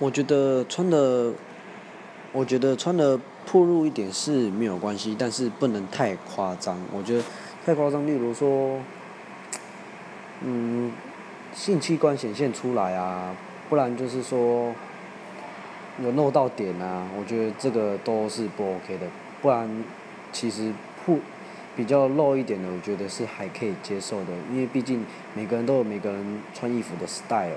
我觉得穿的，我觉得穿的暴露一点是没有关系，但是不能太夸张。我觉得太夸张，例如说，嗯，性器官显现出来啊，不然就是说有漏到点啊，我觉得这个都是不 OK 的。不然其实不。比较露一点的，我觉得是还可以接受的，因为毕竟每个人都有每个人穿衣服的 style。